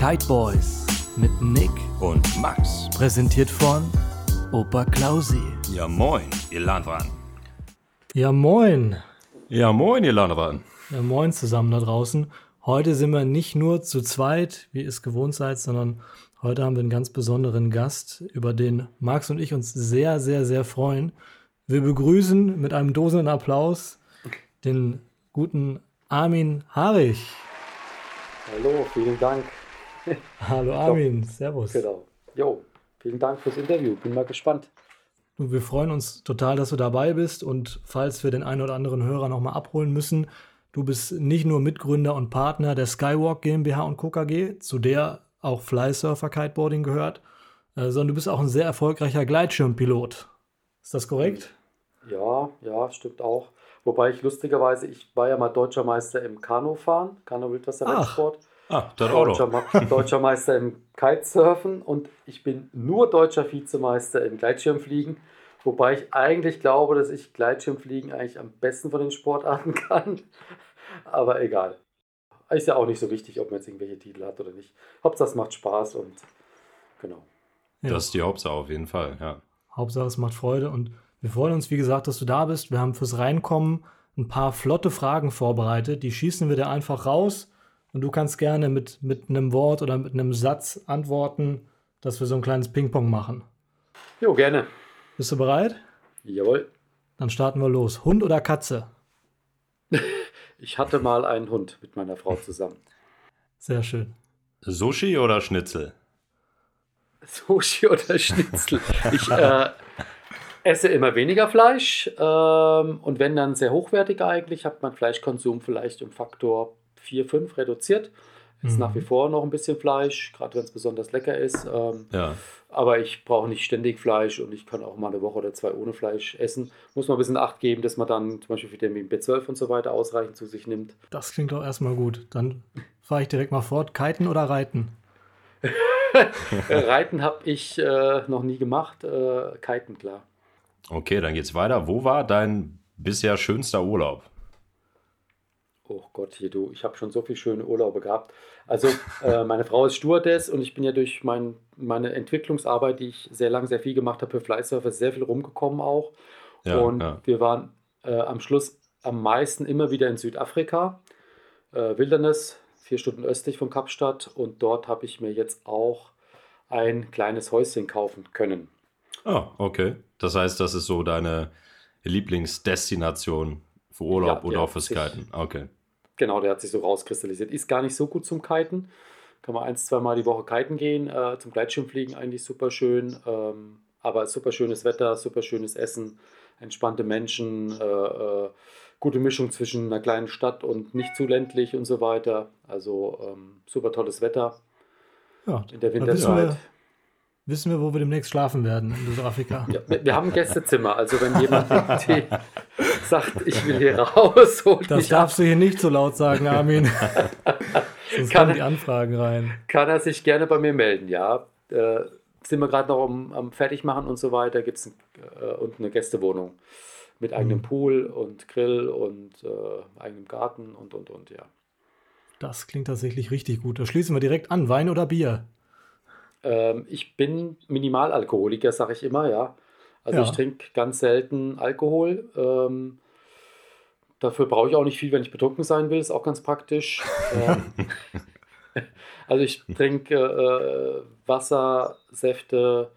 Kite Boys mit Nick und Max. Präsentiert von Opa Klausi. Ja moin, ihr Landwan. Ja moin. Ja moin, ihr Landwan. Ja moin zusammen da draußen. Heute sind wir nicht nur zu zweit, wie ihr es gewohnt seid, sondern heute haben wir einen ganz besonderen Gast, über den Max und ich uns sehr, sehr, sehr freuen. Wir begrüßen mit einem dosenden Applaus den guten Armin Harich. Hallo, vielen Dank. Hallo Armin, servus. Genau. Jo, vielen Dank fürs Interview. Bin mal gespannt. Wir freuen uns total, dass du dabei bist und falls wir den einen oder anderen Hörer nochmal abholen müssen, du bist nicht nur Mitgründer und Partner der Skywalk GmbH und Co. KG, zu der auch Flysurfer Kiteboarding gehört, äh, sondern du bist auch ein sehr erfolgreicher Gleitschirmpilot. Ist das korrekt? Ja, ja, stimmt auch. Wobei ich lustigerweise, ich war ja mal deutscher Meister im Kanufahren, Kanu-Wildwasser-Rennsport. Ah, dann Deutscher, auch noch. Ma- deutscher Meister im Kitesurfen und ich bin nur deutscher Vizemeister im Gleitschirmfliegen. Wobei ich eigentlich glaube, dass ich Gleitschirmfliegen eigentlich am besten von den Sportarten kann. Aber egal. Ist ja auch nicht so wichtig, ob man jetzt irgendwelche Titel hat oder nicht. Hauptsache es macht Spaß und genau. Ja. Das ist die Hauptsache auf jeden Fall, ja. Hauptsache es macht Freude und wir freuen uns, wie gesagt, dass du da bist. Wir haben fürs Reinkommen ein paar flotte Fragen vorbereitet. Die schießen wir dir einfach raus und du kannst gerne mit, mit einem Wort oder mit einem Satz antworten, dass wir so ein kleines Ping-Pong machen. Jo, gerne. Bist du bereit? Jawohl. Dann starten wir los. Hund oder Katze? Ich hatte mal einen Hund mit meiner Frau zusammen. Sehr schön. Sushi oder Schnitzel? Sushi oder Schnitzel. Ich äh, esse immer weniger Fleisch ähm, und wenn dann sehr hochwertig eigentlich, hat mein Fleischkonsum vielleicht um Faktor 4, 5 reduziert. Ist Mhm. nach wie vor noch ein bisschen Fleisch, gerade wenn es besonders lecker ist. Ähm, Ja. aber ich brauche nicht ständig Fleisch und ich kann auch mal eine Woche oder zwei ohne Fleisch essen. Muss man ein bisschen Acht geben, dass man dann zum Beispiel Vitamin B12 und so weiter ausreichend zu sich nimmt. Das klingt doch erstmal gut. Dann fahre ich direkt mal fort. Kiten oder Reiten? Äh, Reiten habe ich äh, noch nie gemacht. Äh, Kiten, klar. Okay, dann geht's weiter. Wo war dein bisher schönster Urlaub? Oh Gott, hier du, ich habe schon so viele schöne Urlaube gehabt. Also äh, meine Frau ist Stewardess und ich bin ja durch mein, meine Entwicklungsarbeit, die ich sehr lang, sehr viel gemacht habe für Flysurfer, sehr viel rumgekommen auch. Ja, und ja. wir waren äh, am Schluss am meisten immer wieder in Südafrika, äh, Wilderness, vier Stunden östlich von Kapstadt. Und dort habe ich mir jetzt auch ein kleines Häuschen kaufen können. Ah, okay. Das heißt, das ist so deine Lieblingsdestination für Urlaub Ja, oder ja, auch fürs Kiten. Okay. Genau, der hat sich so rauskristallisiert. Ist gar nicht so gut zum Kiten. Kann man eins, zweimal die Woche kiten gehen. Äh, zum Gleitschirmfliegen eigentlich super schön. Ähm, aber super schönes Wetter, super schönes Essen, entspannte Menschen, äh, äh, gute Mischung zwischen einer kleinen Stadt und nicht zu ländlich und so weiter. Also ähm, super tolles Wetter Ja, in der Winterzeit. Wissen wir, wo wir demnächst schlafen werden in Südafrika. Ja, wir haben ein Gästezimmer, also wenn jemand sagt, ich will hier raus, Das mich ab, darfst du hier nicht so laut sagen, Armin. Sonst Kann- kommen die Anfragen rein. kann er sich gerne bei mir melden, ja. Äh, sind wir gerade noch am, am Fertigmachen und so weiter, gibt es äh, und eine Gästewohnung mit eigenem Mhm. Pool und Grill und äh, eigenem Garten und und und, ja. Das klingt tatsächlich richtig gut. Da schließen wir direkt an. Wein oder Bier? Ähm, ich bin Minimalalkoholiker, sage ich immer, ja. Also Ja. ich trinke ganz selten Alkohol. Ähm, dafür brauche ich auch nicht viel, wenn ich betrunken sein will, ist auch ganz praktisch. ähm, also ich trinke äh, Wasser, Säfte,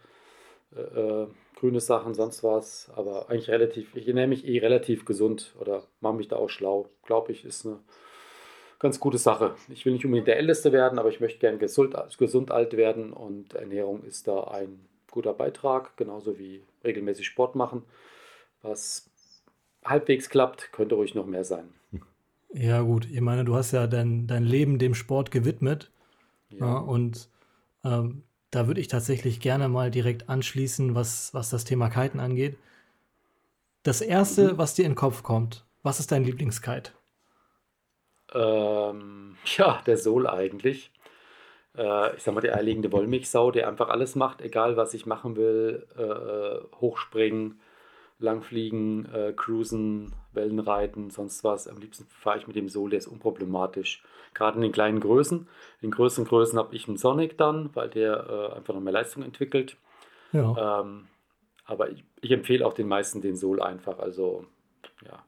äh, äh, grüne Sachen, sonst was, aber eigentlich relativ, ich ernähre mich eh relativ gesund oder mache mich da auch schlau. Glaube ich, ist eine ganz gute Sache. Ich will nicht unbedingt der Älteste werden, aber ich möchte gern gesund, gesund alt werden und Ernährung ist da ein guter Beitrag, genauso wie regelmäßig Sport machen. Was halbwegs klappt, könnte ruhig noch mehr sein. Ja, gut. Ich meine, du hast ja dein, dein Leben dem Sport gewidmet. Ja, und ähm, da würde ich tatsächlich gerne mal direkt anschließen, was, was das Thema Kiten angeht. Das erste, was dir in den Kopf kommt, was ist dein Lieblingskite? Ähm, ja, der Sol eigentlich. Äh, ich sag mal, die eierlegende Wollmilchsau, der einfach alles macht, egal was ich machen will. Äh, hochspringen, Langfliegen, äh, Cruisen, Wellenreiten, sonst was. Am liebsten fahre ich mit dem Soul, der ist unproblematisch. Gerade in den kleinen Größen. In größeren Größen habe ich einen Sonic dann, weil der äh, einfach noch mehr Leistung entwickelt. Ja. Ähm, aber ich, ich, empfehle auch den meisten den Soul einfach. Also, ja,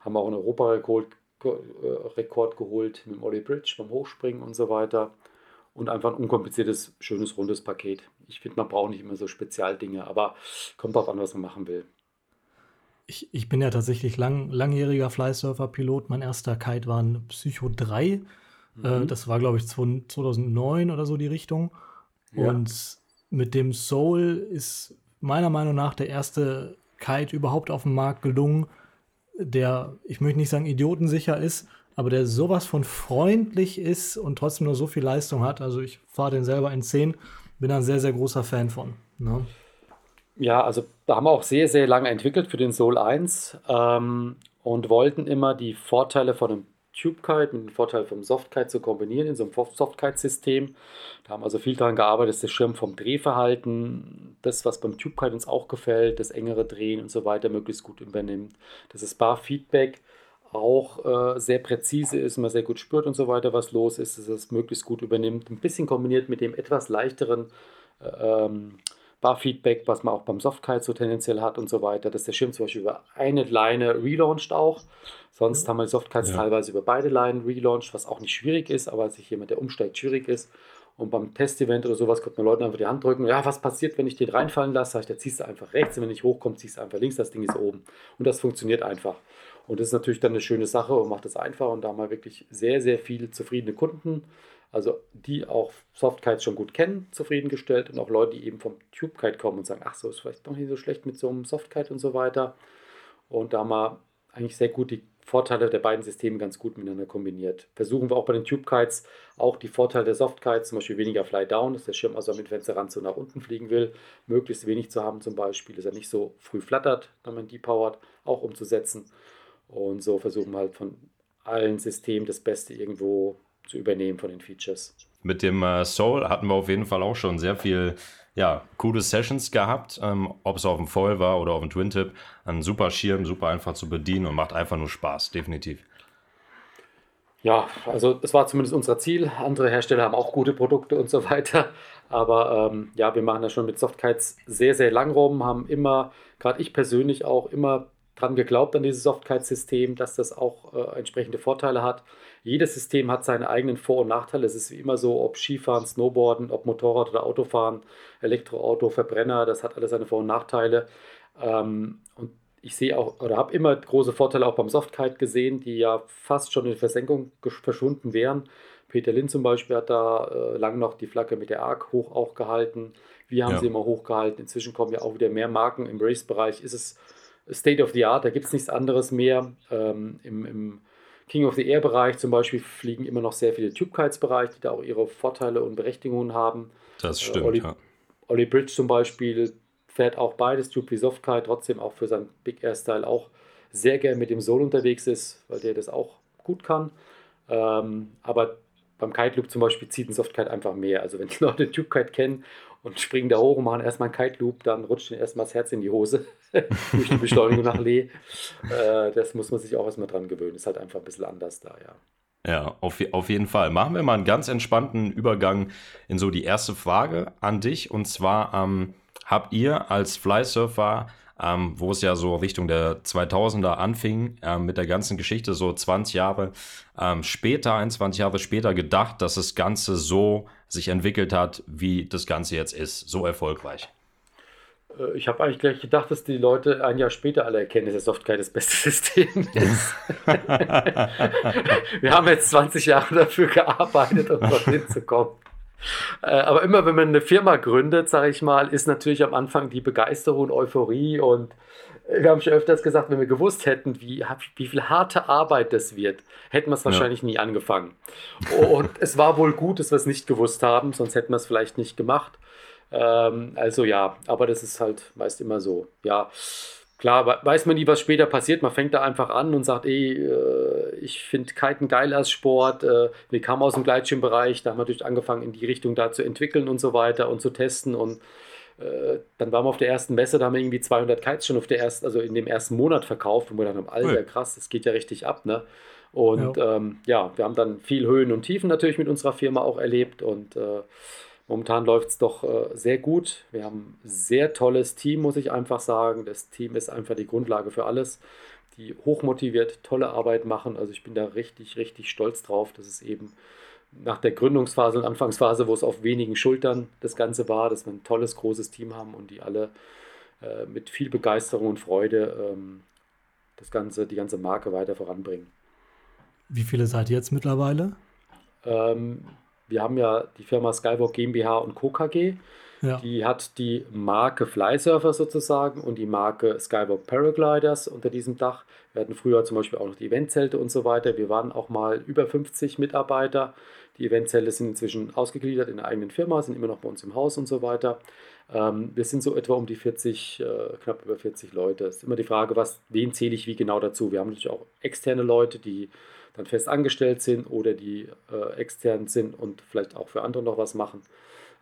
haben auch einen Europarekord äh, Rekord geholt mit dem Ollie Bridge beim Hochspringen und so weiter. Und einfach ein unkompliziertes, schönes, rundes Paket. Ich finde, man braucht nicht immer so Spezialdinge, aber kommt darauf an, was man machen will. Ich, ich bin ja tatsächlich lang, langjähriger Flysurfer-Pilot. Mein erster Kite war ein Psycho 3. Äh, mhm. Äh, das war, glaube ich, 2009 oder so die Richtung. Ja. Und mit dem Soul ist meiner Meinung nach der erste Kite überhaupt auf dem Markt gelungen, der, ich möchte nicht sagen idiotensicher ist, aber der sowas von freundlich ist und trotzdem nur so viel Leistung hat. Also ich fahre den selber in 10, bin ein sehr, sehr großer Fan von. Ne? Ja, also da haben wir auch sehr, sehr lange entwickelt für den Soul 1 ähm, und wollten immer die Vorteile von einem TubeKite mit dem Vorteil vom SoftKite zu kombinieren in so einem SoftKite-System. Da haben also viel daran gearbeitet, dass der Schirm vom Drehverhalten, das, was beim TubeKite uns auch gefällt, das engere Drehen und so weiter möglichst gut übernimmt. Dass das Bar-Feedback auch äh, sehr präzise ist, man sehr gut spürt und so weiter, was los ist, dass es möglichst gut übernimmt. Ein bisschen kombiniert mit dem etwas leichteren äh, ähm, Bar-Feedback, was man auch beim Softkite so tendenziell hat und so weiter, dass der Schirm zum Beispiel über eine Leine relauncht auch. Sonst haben wir Softkites ja. teilweise über beide Leinen relaunched, was auch nicht schwierig ist, aber sich jemand, der umsteigt, schwierig ist. Und beim Testevent oder sowas kommt man Leuten einfach die Hand drücken. Ja, was passiert, wenn ich den reinfallen lasse? Sag ich, da ziehst du einfach rechts und wenn ich hochkomme, ziehst du einfach links, das Ding ist oben. Und das funktioniert einfach. Und das ist natürlich dann eine schöne Sache und macht es einfach. Und da haben wir wirklich sehr, sehr viele zufriedene Kunden also die auch Softkites schon gut kennen, zufriedengestellt und auch Leute, die eben vom TubeKite kommen und sagen, ach so, ist vielleicht doch nicht so schlecht mit so einem Softkite und so weiter. Und da haben wir eigentlich sehr gut die Vorteile der beiden Systeme ganz gut miteinander kombiniert. Versuchen wir auch bei den TubeKites auch die Vorteile der Softkites, zum Beispiel weniger Fly-Down, dass der Schirm also mit Fensterrand so nach unten fliegen will, möglichst wenig zu haben zum Beispiel, dass er nicht so früh flattert, wenn man depowert, auch umzusetzen. Und so versuchen wir halt von allen Systemen das Beste irgendwo zu übernehmen von den Features. Mit dem äh, Soul hatten wir auf jeden Fall auch schon sehr viel ja, coole Sessions gehabt, ähm, ob es auf dem Foil war oder auf dem Twin Tip. Ein super Schirm, super einfach zu bedienen und macht einfach nur Spaß, definitiv. Ja, also das war zumindest unser Ziel. Andere Hersteller haben auch gute Produkte und so weiter. Aber ähm, ja, wir machen das schon mit Softkites sehr, sehr lang rum, haben immer, gerade ich persönlich auch immer dran geglaubt an dieses Softkites-System, dass das auch äh, entsprechende Vorteile hat. Jedes System hat seine eigenen Vor- und Nachteile. Es ist wie immer so, ob Skifahren, Snowboarden, ob Motorrad oder Autofahren, Elektroauto, Verbrenner, das hat alles seine Vor- und Nachteile. Ähm, und ich sehe auch oder habe immer große Vorteile auch beim Softkite gesehen, die ja fast schon in Versenkung verschwunden wären. Peter Lind zum Beispiel hat da äh, lang noch die Flagge mit der ARC hoch auch gehalten. Wir haben ja. sie immer hochgehalten. Inzwischen kommen ja auch wieder mehr Marken. Im Race-Bereich ist es State of the Art, da gibt es nichts anderes mehr. Ähm, im, im King of the Air Bereich zum Beispiel fliegen immer noch sehr viele Tube Kites Bereich, die da auch ihre Vorteile und Berechtigungen haben. Das äh, stimmt. Äh, Olli, ja. Olli Bridge zum Beispiel fährt auch beides, Tube wie Soft Kite, trotzdem auch für seinen Big Air Style auch sehr gern mit dem Soul unterwegs ist, weil der das auch gut kann. Ähm, aber beim Kite Loop zum Beispiel zieht ein Soft Kite einfach mehr. Also wenn die Leute Tube Kite kennen und springen da hoch und machen erstmal einen Kite Loop, dann rutscht ihnen erstmal das Herz in die Hose durch die Beschleunigung nach Lee. Äh, das muss man sich auch erstmal dran gewöhnen. Ist halt einfach ein bisschen anders da, ja. Ja, auf, auf jeden Fall. Machen wir mal einen ganz entspannten Übergang in so die erste Frage an dich. Und zwar ähm, habt ihr als Flysurfer ähm, wo es ja so Richtung der 2000er anfing, ähm, mit der ganzen Geschichte, so 20 Jahre ähm, später, 21 Jahre später gedacht, dass das Ganze so sich entwickelt hat, wie das Ganze jetzt ist, so erfolgreich? Äh, ich habe eigentlich gleich gedacht, dass die Leute ein Jahr später alle erkennen, dass das Software das beste System ist. Wir haben jetzt 20 Jahre dafür gearbeitet, um dorthin zu kommen. Äh, aber immer, wenn man eine Firma gründet, sage ich mal, ist natürlich am Anfang die Begeisterung, Euphorie und wir haben schon öfters gesagt, wenn wir gewusst hätten, wie, wie viel harte Arbeit das wird, hätten wir es wahrscheinlich ja. nie angefangen. Und es war wohl gut, dass wir es nicht gewusst haben, sonst hätten wir es vielleicht nicht gemacht. Ähm, also ja, aber das ist halt meist immer so. Ja, klar, weiß man nie, was später passiert. Man fängt da einfach an und sagt, ey, äh, ich finde Kiten geil als Sport. Äh, wir kamen aus dem Gleitschirmbereich, da haben wir natürlich angefangen, in die Richtung da zu entwickeln und so weiter und zu testen und Äh, dann waren wir auf der ersten Messe, da haben wir irgendwie 200 Kites schon auf der ersten, also in dem ersten Monat verkauft, und wir dann haben, Alter, krass, das geht ja richtig ab, ne? Und ja. Ähm, ja, wir haben dann viel Höhen und Tiefen natürlich mit unserer Firma auch erlebt und äh, momentan läuft es doch äh, sehr gut. Wir haben ein sehr tolles Team, muss ich einfach sagen. Das Team ist einfach die Grundlage für alles, die hochmotiviert tolle Arbeit machen. Also ich bin da richtig, richtig stolz drauf, dass es eben nach der Gründungsphase und Anfangsphase, wo es auf wenigen Schultern das Ganze war, dass wir ein tolles, großes Team haben und die alle äh, mit viel Begeisterung und Freude ähm, das Ganze, die ganze Marke weiter voranbringen. Wie viele seid ihr jetzt mittlerweile? Ähm, wir haben ja die Firma Skywalk GmbH und Co. KG. Ja. Die hat die Marke Flysurfer sozusagen und die Marke Skywalk Paragliders unter diesem Dach. Wir hatten früher zum Beispiel auch noch die Eventzelte und so weiter. Wir waren auch mal über 50 Mitarbeiter. Die Eventzelte sind inzwischen ausgegliedert in der eigenen Firma, sind immer noch bei uns im Haus und so weiter. Ähm, wir sind so etwa um die 40, äh, knapp über 40 Leute. Es ist immer die Frage, was, wen zähle ich wie genau dazu. Wir haben natürlich auch externe Leute, die dann fest angestellt sind oder die äh, extern sind und vielleicht auch für andere noch was machen.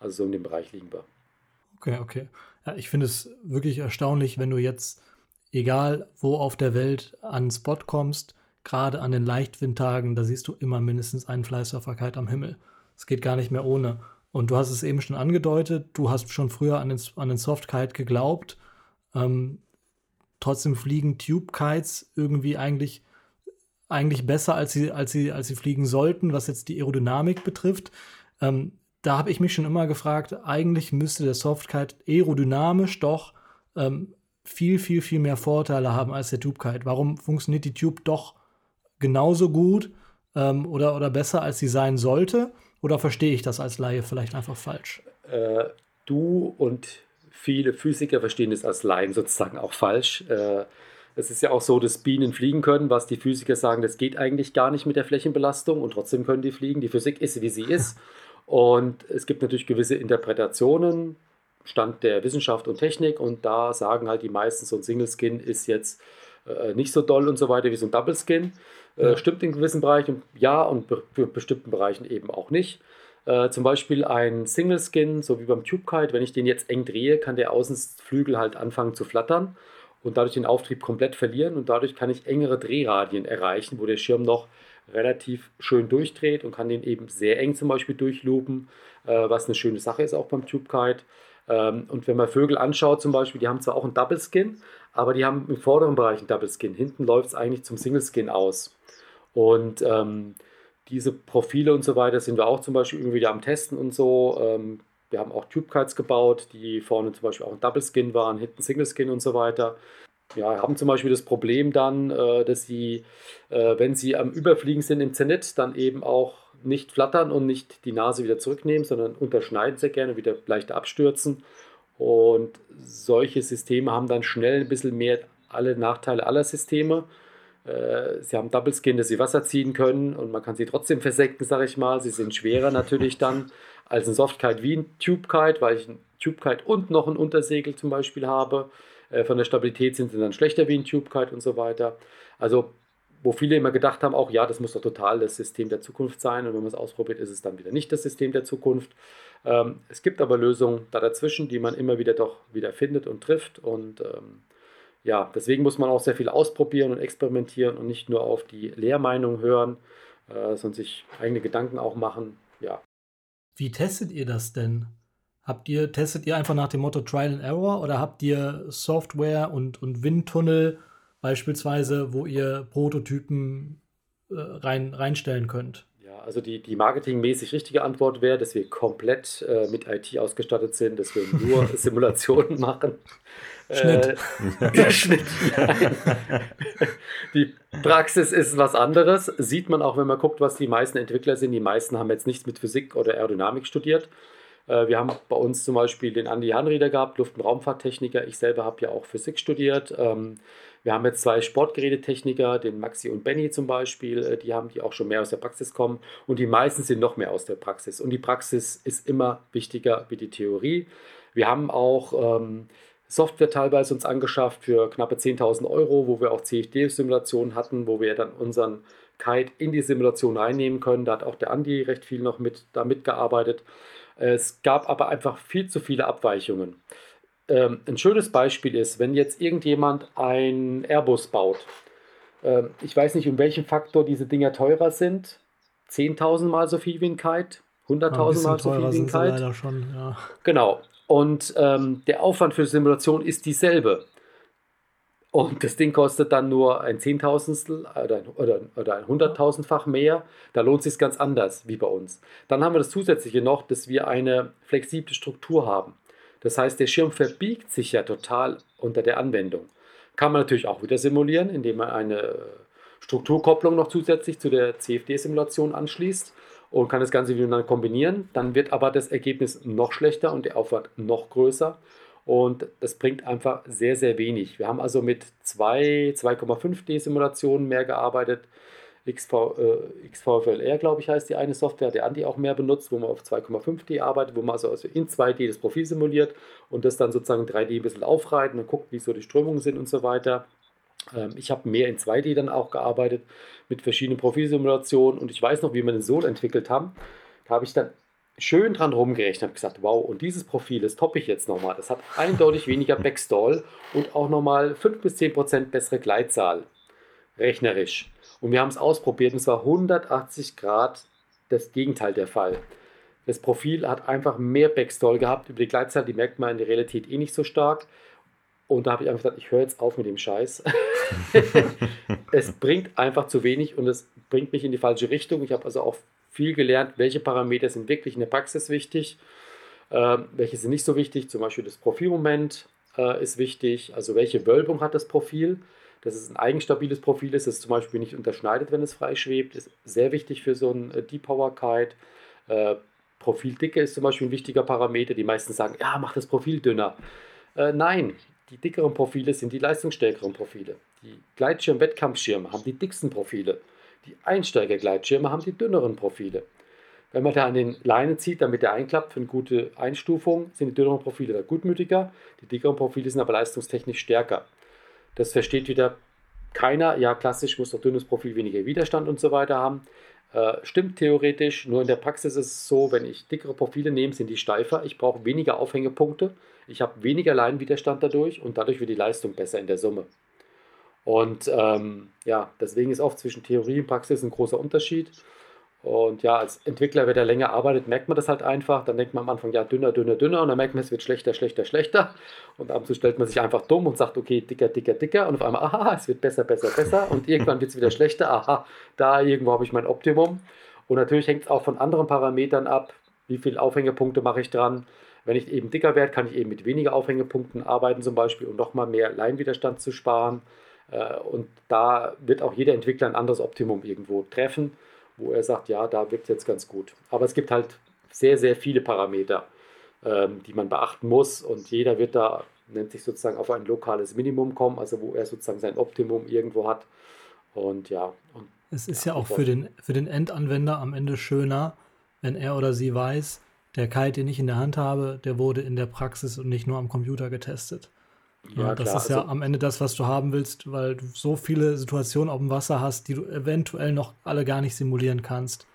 Also so in dem Bereich liegen wir. Okay, okay. Ja, ich finde es wirklich erstaunlich, wenn du jetzt, egal wo auf der Welt, an den Spot kommst, gerade an den Leichtwindtagen, da siehst du immer mindestens einen Fleißsurferkeit am Himmel. Es geht gar nicht mehr ohne. Und du hast es eben schon angedeutet, du hast schon früher an den, an den Softkite geglaubt. Ähm, trotzdem fliegen Tube Kites irgendwie eigentlich, eigentlich besser, als sie, als, sie, als sie fliegen sollten, was jetzt die Aerodynamik betrifft. Ähm, da habe ich mich schon immer gefragt, eigentlich müsste der Softkite aerodynamisch doch ähm, viel, viel, viel mehr Vorteile haben als der Tubekite. Warum funktioniert die Tube doch genauso gut ähm, oder, oder besser, als sie sein sollte? Oder verstehe ich das als Laie vielleicht einfach falsch? Äh, du und viele Physiker verstehen es als Laien sozusagen auch falsch. Äh, es ist ja auch so, dass Bienen fliegen können, was die Physiker sagen, das geht eigentlich gar nicht mit der Flächenbelastung und trotzdem können die fliegen. Die Physik ist, wie sie ist. Und es gibt natürlich gewisse Interpretationen, Stand der Wissenschaft und Technik. Und da sagen halt die meisten, so ein Single Skin ist jetzt äh, nicht so doll und so weiter wie so ein Double Skin. Äh, stimmt in gewissen Bereichen ja und für bestimmten Bereichen eben auch nicht. Äh, zum Beispiel ein Single Skin, so wie beim Tube Kite, wenn ich den jetzt eng drehe, kann der Außenflügel halt anfangen zu flattern und dadurch den Auftrieb komplett verlieren und dadurch kann ich engere Drehradien erreichen, wo der Schirm noch relativ schön durchdreht und kann den eben sehr eng zum Beispiel durchloopen, äh, was eine schöne Sache ist auch beim Tube Kite. Ähm, und wenn man Vögel anschaut zum Beispiel, die haben zwar auch einen Double Skin, aber die haben im vorderen Bereich einen Double Skin. Hinten läuft es eigentlich zum Single Skin aus. Und ähm, diese Profile und so weiter sind wir auch zum Beispiel irgendwie wieder am Testen und so. Ähm, wir haben auch Tube Kites gebaut, die vorne zum Beispiel auch ein Double Skin waren, hinten Single Skin und so weiter ja, haben zum Beispiel das Problem dann, äh, dass sie, äh, wenn sie am Überfliegen sind im Zenit, dann eben auch nicht flattern und nicht die Nase wieder zurücknehmen, sondern unterschneiden sehr gerne, wieder leicht abstürzen. Und solche Systeme haben dann schnell ein bisschen mehr alle Nachteile aller Systeme. Äh, sie haben Double Skin, dass sie Wasser ziehen können und man kann sie trotzdem versenken, sage ich mal. Sie sind schwerer natürlich dann als ein Softkite wie ein Tube Kite, weil ich ein Tube Kite und noch ein Untersegel zum Beispiel habe. Äh, von der Stabilität sind sie dann schlechter wie ein Tube Kite und so weiter. Also wo viele immer gedacht haben, auch ja, das muss doch total das System der Zukunft sein und wenn man es ausprobiert, ist es dann wieder nicht das System der Zukunft. Ähm, es gibt aber Lösungen da dazwischen, die man immer wieder doch wieder findet und trifft und ähm, ja, deswegen muss man auch sehr viel ausprobieren und experimentieren und nicht nur auf die Lehrmeinung hören, äh, sondern sich eigene Gedanken auch machen. Ja. Wie testet ihr das denn? Habt ihr, testet ihr einfach nach dem Motto Trial and Error oder habt ihr Software und, und Windtunnel beispielsweise, wo ihr Prototypen äh, rein, reinstellen könnt? Ja, also die, die marketingmäßig richtige Antwort wäre, dass wir komplett äh, mit IT ausgestattet sind, dass wir nur Simulationen machen. Schnitt. Äh, Schnitt. die Praxis ist was anderes. Sieht man auch, wenn man guckt, was die meisten Entwickler sind. Die meisten haben jetzt nichts mit Physik oder Aerodynamik studiert, äh, wir haben bei uns zum Beispiel den Andi Hanrieder gehabt, Luft- und Raumfahrttechniker. Ich selber habe ja auch Physik studiert. Ähm, wir haben jetzt zwei Sportgerätetechniker, den Maxi und Benny zum Beispiel, äh, die haben, die auch schon mehr aus der Praxis kommen. Und die meisten sind noch mehr aus der Praxis. Und die Praxis ist immer wichtiger wie die Theorie. Wir haben auch ähm, Software teilweise uns angeschafft für knappe 10.000 Euro, wo wir auch CFD-Simulationen hatten, wo wir dann unseren Kite in die Simulation reinnehmen können. Da hat auch der Andi recht viel noch mit da mitgearbeitet. Es gab aber einfach viel zu viele Abweichungen. Ähm, ein schönes Beispiel ist, wenn jetzt irgendjemand ein Airbus baut. Ähm, ich weiß nicht, um welchen Faktor diese Dinger teurer sind. 10.000 Mal so viel wie ein Kite, 100.000 Mal so viel wie ein Kite. Schon, ja. Genau. Und ähm, der Aufwand für die Simulation ist dieselbe. Und das Ding kostet dann nur ein Zehntausendstel oder, oder, oder ein Hunderttausendfach mehr. Da lohnt es sich ganz anders wie bei uns. Dann haben wir das Zusätzliche noch, dass wir eine flexible Struktur haben. Das heißt, der Schirm verbiegt sich ja total unter der Anwendung. Kann man natürlich auch wieder simulieren, indem man eine Strukturkopplung noch zusätzlich zu der CFD-Simulation anschließt und kann das Ganze miteinander kombinieren. Dann wird aber das Ergebnis noch schlechter und der Aufwand noch größer. Und das bringt einfach sehr, sehr wenig. Wir haben also mit 2,5D-Simulationen mehr gearbeitet XV, äh, XVFLR, glaube ich, heißt die eine Software, der Andi auch mehr benutzt, wo man auf 2,5D arbeitet, wo man also, also in 2D das Profil simuliert und das dann sozusagen 3D ein bisschen aufreiten und guckt, wie so die Strömungen sind und so weiter. Ähm, ich habe mehr in 2D dann auch gearbeitet mit verschiedenen Profilsimulationen und ich weiß noch, wie wir den Sol entwickelt haben. Da habe ich dann schön dran rumgerechnet und gesagt, wow, und dieses Profil, das toppe ich jetzt nochmal. Das hat eindeutig weniger Backstall und auch nochmal 5 bis 10 Prozent bessere Gleitzahl, rechnerisch. Und wir haben es ausprobiert und es war 180 Grad das Gegenteil der Fall. Das Profil hat einfach mehr Backstall gehabt über die Gleitzeit, die merkt man in der Realität eh nicht so stark. Und da habe ich einfach gesagt, ich höre jetzt auf mit dem Scheiß. es bringt einfach zu wenig und es bringt mich in die falsche Richtung. Ich habe also auch viel gelernt, welche Parameter sind wirklich in der Praxis wichtig, äh, welche sind nicht so wichtig. Zum Beispiel das Profilmoment äh, ist wichtig, also welche Wölbung hat das Profil dass es ein eigenstabiles Profil ist, das zum Beispiel nicht unterschneidet, wenn es frei schwebt, ist sehr wichtig für so ein äh, Deep Power Kite. Äh, Profildicke ist zum Beispiel ein wichtiger Parameter. Die meisten sagen, ja, mach das Profil dünner. Äh, nein, die dickeren Profile sind die leistungsstärkeren Profile. Die Gleitschirm-Wettkampfschirme haben die dicksten Profile. Die Einsteiger-Gleitschirme haben die dünneren Profile. Wenn man da an den Leinen zieht, damit der einklappt für eine gute Einstufung, sind die dünneren Profile da gutmütiger. Die dickeren Profile sind aber leistungstechnisch stärker. Das versteht wieder keiner. Ja, klassisch muss doch dünnes Profil weniger Widerstand und so weiter haben. Äh, stimmt theoretisch, nur in der Praxis ist es so, wenn ich dickere Profile nehme, sind die steifer. Ich brauche weniger Aufhängepunkte. Ich habe weniger Leinenwiderstand dadurch und dadurch wird die Leistung besser in der Summe. Und ähm, ja, deswegen ist oft zwischen Theorie und Praxis ein großer Unterschied. Und ja, als Entwickler, wer da länger arbeitet, merkt man das halt einfach. Dann denkt man am Anfang, ja, dünner, dünner, dünner. Und dann merkt man, es wird schlechter, schlechter, schlechter. Und ab und zu stellt man sich einfach dumm und sagt, okay, dicker, dicker, dicker. Und auf einmal, aha, es wird besser, besser, besser. Und irgendwann wird es wieder schlechter. Aha, da irgendwo habe ich mein Optimum. Und natürlich hängt es auch von anderen Parametern ab. Wie viele Aufhängepunkte mache ich dran? Wenn ich eben dicker werde, kann ich eben mit weniger Aufhängepunkten arbeiten, zum Beispiel, um nochmal mehr Leinwiderstand zu sparen. Äh, und da wird auch jeder Entwickler ein anderes Optimum irgendwo treffen wo er sagt, ja, da wirkt es jetzt ganz gut. Aber es gibt halt sehr, sehr viele Parameter, ähm, die man beachten muss und jeder wird da, nennt sich sozusagen, auf ein lokales Minimum kommen, also wo er sozusagen sein Optimum irgendwo hat. Und ja. Und, es ist ja, ja auch für den, für den Endanwender am Ende schöner, wenn er oder sie weiß, der Kite, den ich in der Hand habe, der wurde in der Praxis und nicht nur am Computer getestet. Ja, das klar, ist ja also, am Ende das, was du haben willst, weil du so viele Situationen auf dem Wasser hast, die du eventuell noch alle gar nicht simulieren kannst.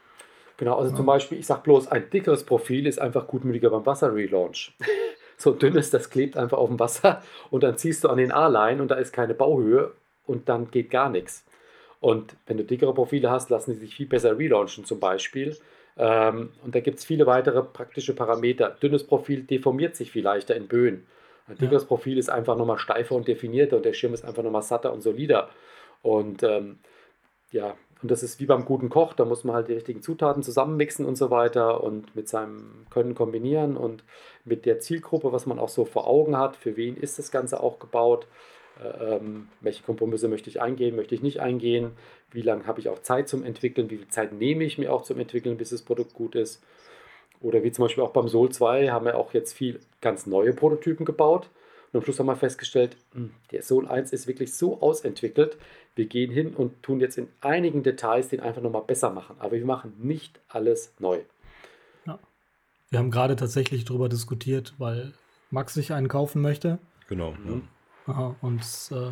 Genau, also ja. zum Beispiel, ich sage bloß, ein dickeres Profil ist einfach gutmütiger beim Wasser-Relaunch. so dünnes, das klebt einfach auf dem Wasser und dann ziehst du an den A-Line und da ist keine Bauhöhe und dann geht gar nichts. Und wenn du dickere Profile hast, lassen sie sich viel besser relaunchen zum Beispiel. Ähm, und da gibt es viele weitere praktische Parameter. Dünnes Profil deformiert sich viel leichter in Böen. Ein ja. Profil ist einfach nochmal steifer und definierter und der Schirm ist einfach nochmal satter und solider. Und ähm, ja, und das ist wie beim guten Koch, da muss man halt die richtigen Zutaten zusammenmixen und so weiter und mit seinem Können kombinieren und mit der Zielgruppe, was man auch so vor Augen hat, für wen ist das Ganze auch gebaut, äh, ähm, welche Kompromisse möchte ich eingehen, möchte ich nicht eingehen, wie lange habe ich auch Zeit zum Entwickeln, wie viel Zeit nehme ich mir auch zum Entwickeln, bis das Produkt gut ist. Oder wie zum Beispiel auch beim Sol 2 haben wir auch jetzt viel ganz neue Prototypen gebaut. Und am Schluss haben wir festgestellt, hm, der Sol 1 ist wirklich so ausentwickelt. Wir gehen hin und tun jetzt in einigen Details den einfach nochmal besser machen. Aber wir machen nicht alles neu. Ja. Wir haben gerade tatsächlich darüber diskutiert, weil Max sich einen kaufen möchte. Genau. Mhm. Aha, und äh,